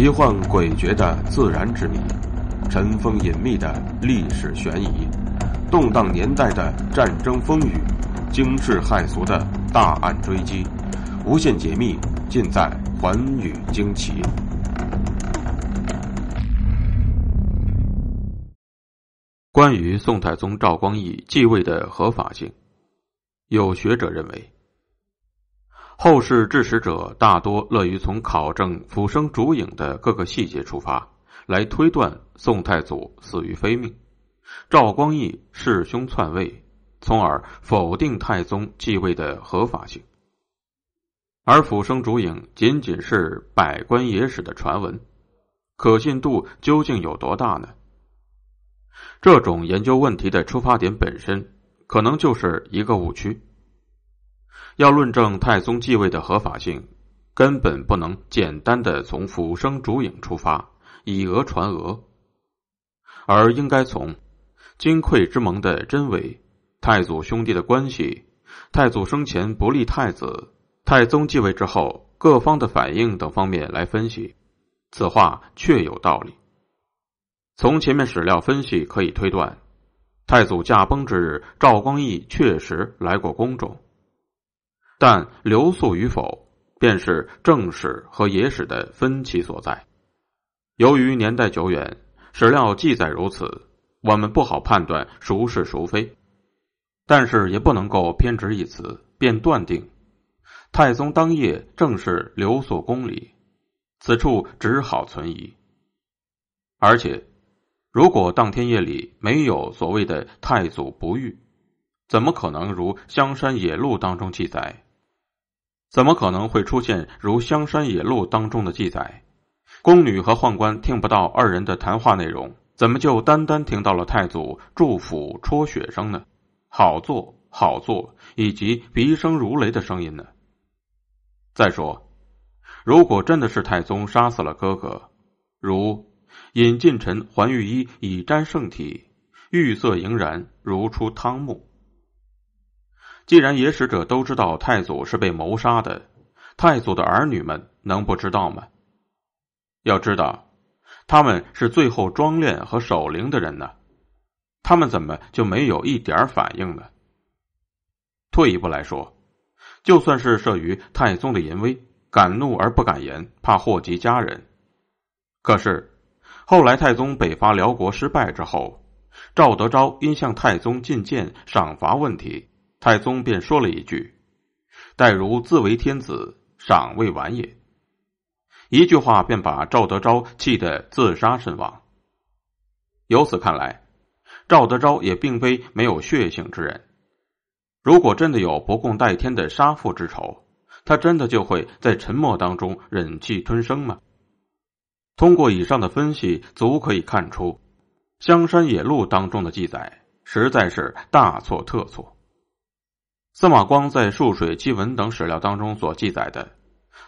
奇幻诡谲的自然之谜，尘封隐秘的历史悬疑，动荡年代的战争风雨，惊世骇俗的大案追击，无限解密尽在《寰宇惊奇》。关于宋太宗赵光义继位的合法性，有学者认为。后世治史者大多乐于从考证浮生烛影的各个细节出发，来推断宋太祖死于非命，赵光义弑兄篡位，从而否定太宗继位的合法性。而浮生烛影仅仅是百官野史的传闻，可信度究竟有多大呢？这种研究问题的出发点本身，可能就是一个误区。要论证太宗继位的合法性，根本不能简单的从俯生烛影出发，以讹传讹，而应该从金匮之盟的真伪、太祖兄弟的关系、太祖生前不立太子、太宗继位之后各方的反应等方面来分析。此话确有道理。从前面史料分析可以推断，太祖驾崩之日，赵光义确实来过宫中。但留宿与否，便是正史和野史的分歧所在。由于年代久远，史料记载如此，我们不好判断孰是孰非。但是也不能够偏执一词，便断定太宗当夜正是留宿宫里，此处只好存疑。而且，如果当天夜里没有所谓的太祖不遇，怎么可能如《香山野录》当中记载？怎么可能会出现如《香山野录》当中的记载？宫女和宦官听不到二人的谈话内容，怎么就单单听到了太祖祝福戳雪声呢？好做好做，以及鼻声如雷的声音呢？再说，如果真的是太宗杀死了哥哥，如尹进臣还御医以沾圣体，玉色莹然，如出汤沐。既然野史者都知道太祖是被谋杀的，太祖的儿女们能不知道吗？要知道，他们是最后装殓和守灵的人呢，他们怎么就没有一点反应呢？退一步来说，就算是慑于太宗的淫威，敢怒而不敢言，怕祸及家人，可是后来太宗北伐辽国失败之后，赵德昭因向太宗进谏赏罚问题。太宗便说了一句：“待如自为天子，赏未完也。”一句话便把赵德昭气得自杀身亡。由此看来，赵德昭也并非没有血性之人。如果真的有不共戴天的杀父之仇，他真的就会在沉默当中忍气吞声吗？通过以上的分析，足可以看出，《香山野录》当中的记载实在是大错特错。司马光在《沭水奇文》等史料当中所记载的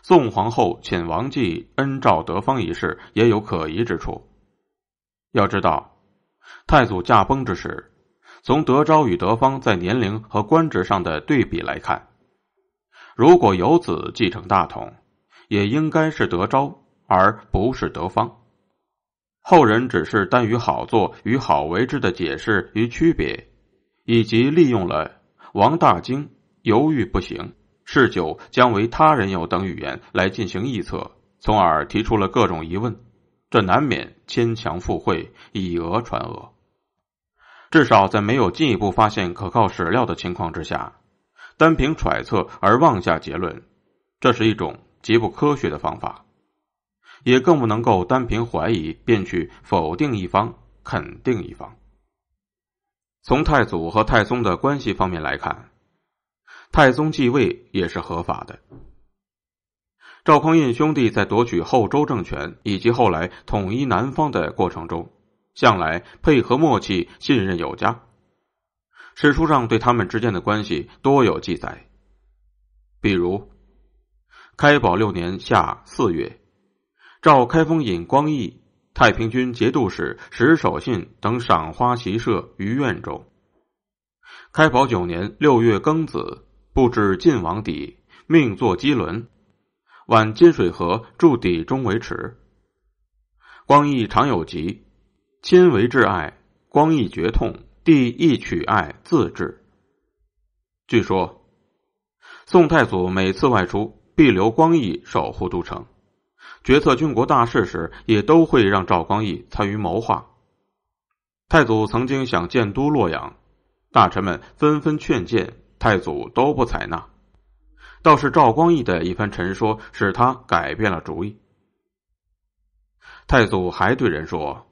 宋皇后遣王继恩召德方一事也有可疑之处。要知道，太祖驾崩之时，从德昭与德方在年龄和官职上的对比来看，如果有子继承大统，也应该是德昭而不是德方。后人只是单于好做与好为之的解释与区别，以及利用了。王大惊，犹豫不行，嗜酒将为他人有等语言来进行臆测，从而提出了各种疑问，这难免牵强附会，以讹传讹。至少在没有进一步发现可靠史料的情况之下，单凭揣测而妄下结论，这是一种极不科学的方法，也更不能够单凭怀疑便去否定一方，肯定一方。从太祖和太宗的关系方面来看，太宗继位也是合法的。赵匡胤兄弟在夺取后周政权以及后来统一南方的过程中，向来配合默契、信任有加。史书上对他们之间的关系多有记载，比如开宝六年夏四月，赵开封尹光义。太平军节度使石守信等赏花席设于院中。开宝九年六月庚子，布置晋王邸，命作基轮，挽金水河筑底中为池。光义常有疾，亲为挚爱，光义绝痛，帝亦取爱自治。据说，宋太祖每次外出，必留光义守护都城，决策军国大事时，也都会让赵光义参与谋划。太祖曾经想建都洛阳，大臣们纷纷劝谏，太祖都不采纳。倒是赵光义的一番陈说，使他改变了主意。太祖还对人说：“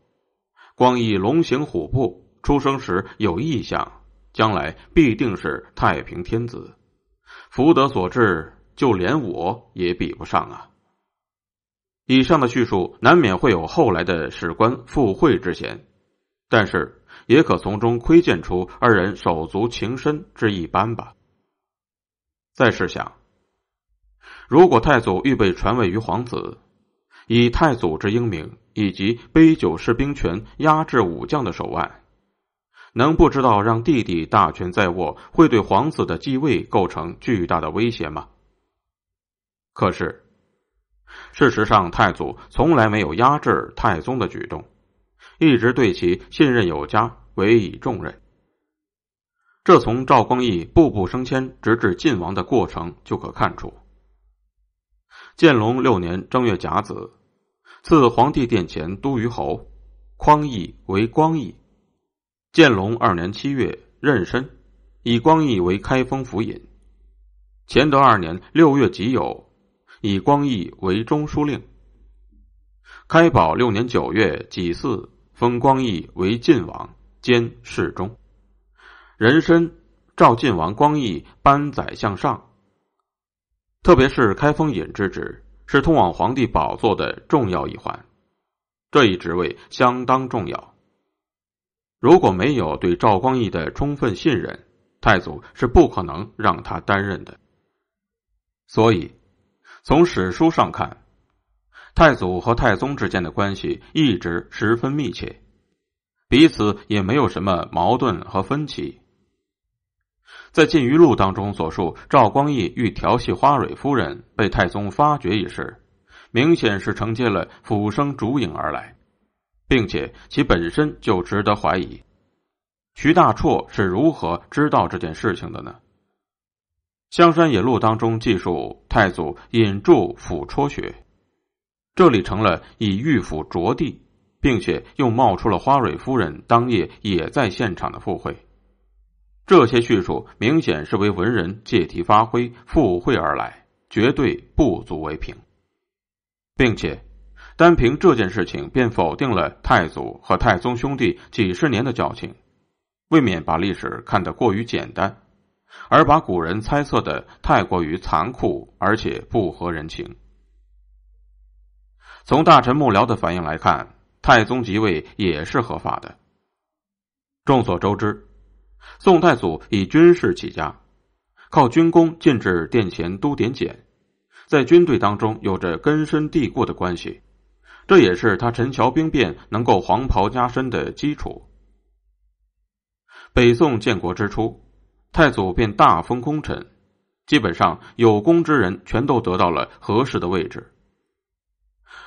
光义龙行虎步，出生时有异象，将来必定是太平天子。福德所致，就连我也比不上啊。”以上的叙述难免会有后来的史官附会之嫌，但是也可从中窥见出二人手足情深之一般吧。再试想。如果太祖预备传位于皇子，以太祖之英明以及杯酒释兵权、压制武将的手腕，能不知道让弟弟大权在握会对皇子的继位构成巨大的威胁吗？可是，事实上，太祖从来没有压制太宗的举动，一直对其信任有加，委以重任。这从赵光义步步升迁直至晋王的过程就可看出。建隆六年正月甲子，赐皇帝殿前都虞侯，匡义为光义。建隆二年七月壬申，以光义为开封府尹。乾德二年六月己酉，以光义为中书令。开宝六年九月己巳，封光义为晋王兼侍中。壬申，召晋王光义颁宰相上。特别是开封尹之职，是通往皇帝宝座的重要一环，这一职位相当重要。如果没有对赵光义的充分信任，太祖是不可能让他担任的。所以，从史书上看，太祖和太宗之间的关系一直十分密切，彼此也没有什么矛盾和分歧。在《晋余录》当中所述，赵光义欲调戏花蕊夫人，被太宗发觉一事，明显是承接了辅生烛影而来，并且其本身就值得怀疑。徐大绰是如何知道这件事情的呢？《香山野路》当中记述，太祖引柱抚戳穴，这里成了以玉斧着地，并且又冒出了花蕊夫人当夜也在现场的附会。这些叙述明显是为文人借题发挥、附会而来，绝对不足为凭，并且单凭这件事情便否定了太祖和太宗兄弟几十年的交情，未免把历史看得过于简单，而把古人猜测的太过于残酷，而且不合人情。从大臣幕僚的反应来看，太宗即位也是合法的。众所周知。宋太祖以军事起家，靠军功进至殿前都点检，在军队当中有着根深蒂固的关系，这也是他陈桥兵变能够黄袍加身的基础。北宋建国之初，太祖便大封功臣，基本上有功之人全都得到了合适的位置。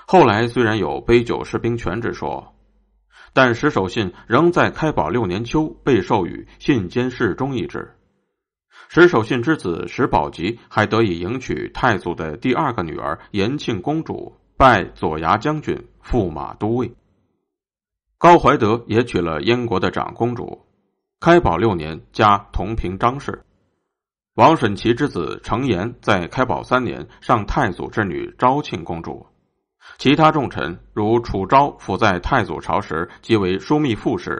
后来虽然有杯酒释兵权之说。但石守信仍在开宝六年秋被授予信监侍中一职。石守信之子石宝吉还得以迎娶太祖的第二个女儿延庆公主，拜左牙将军、驸马都尉。高怀德也娶了燕国的长公主。开宝六年加同平章事。王审琦之子程延在开宝三年上太祖之女昭庆公主。其他重臣如楚昭，辅在太祖朝时即为枢密副使；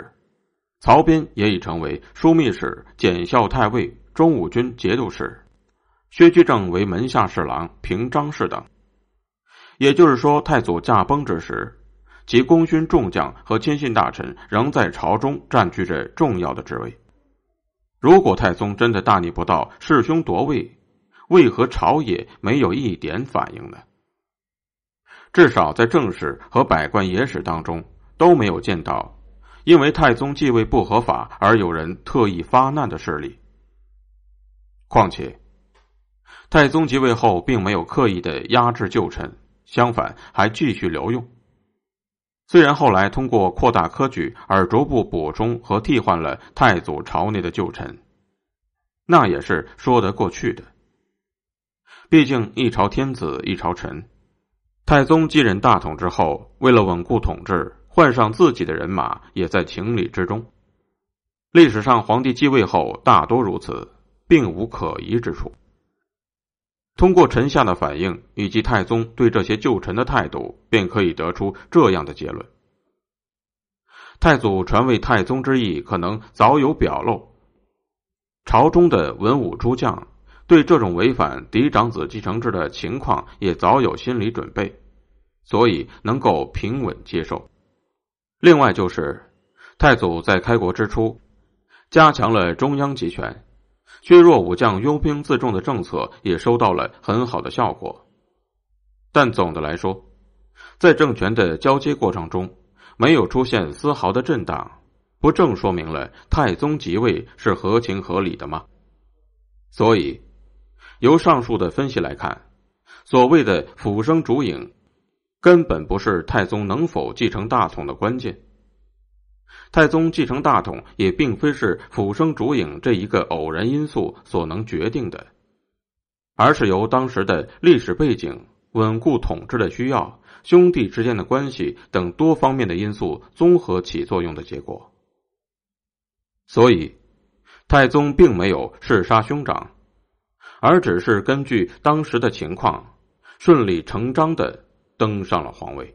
曹彬也已成为枢密使、检校太尉、中武军节度使；薛居正为门下侍郎、平章事等。也就是说，太祖驾崩之时，其功勋众将和亲信大臣仍在朝中占据着重要的职位。如果太宗真的大逆不道、弑兄夺位，为何朝野没有一点反应呢？至少在正史和百官野史当中都没有见到，因为太宗继位不合法而有人特意发难的事例。况且，太宗即位后并没有刻意的压制旧臣，相反还继续留用。虽然后来通过扩大科举而逐步补充和替换了太祖朝内的旧臣，那也是说得过去的。毕竟一朝天子一朝臣，太宗继任大统之后，为了稳固统治，换上自己的人马也在情理之中。历史上皇帝继位后大多如此，并无可疑之处。通过臣下的反应以及太宗对这些旧臣的态度，便可以得出这样的结论：太祖传位太宗之意可能早有表露，朝中的文武诸将对这种违反嫡长子继承制的情况也早有心理准备，所以能够平稳接受。另外就是太祖在开国之初，加强了中央集权。削弱武将拥兵自重的政策也收到了很好的效果，但总的来说，在政权的交接过程中没有出现丝毫的震荡，不正说明了太宗即位是合情合理的吗？所以，由上述的分析来看，所谓的“辅生主影”，根本不是太宗能否继承大统的关键。太宗继承大统也并非是辅生主影这一个偶然因素所能决定的，而是由当时的历史背景、稳固统治的需要、兄弟之间的关系等多方面的因素综合起作用的结果。所以，太宗并没有弑杀兄长，而只是根据当时的情况，顺理成章的登上了皇位。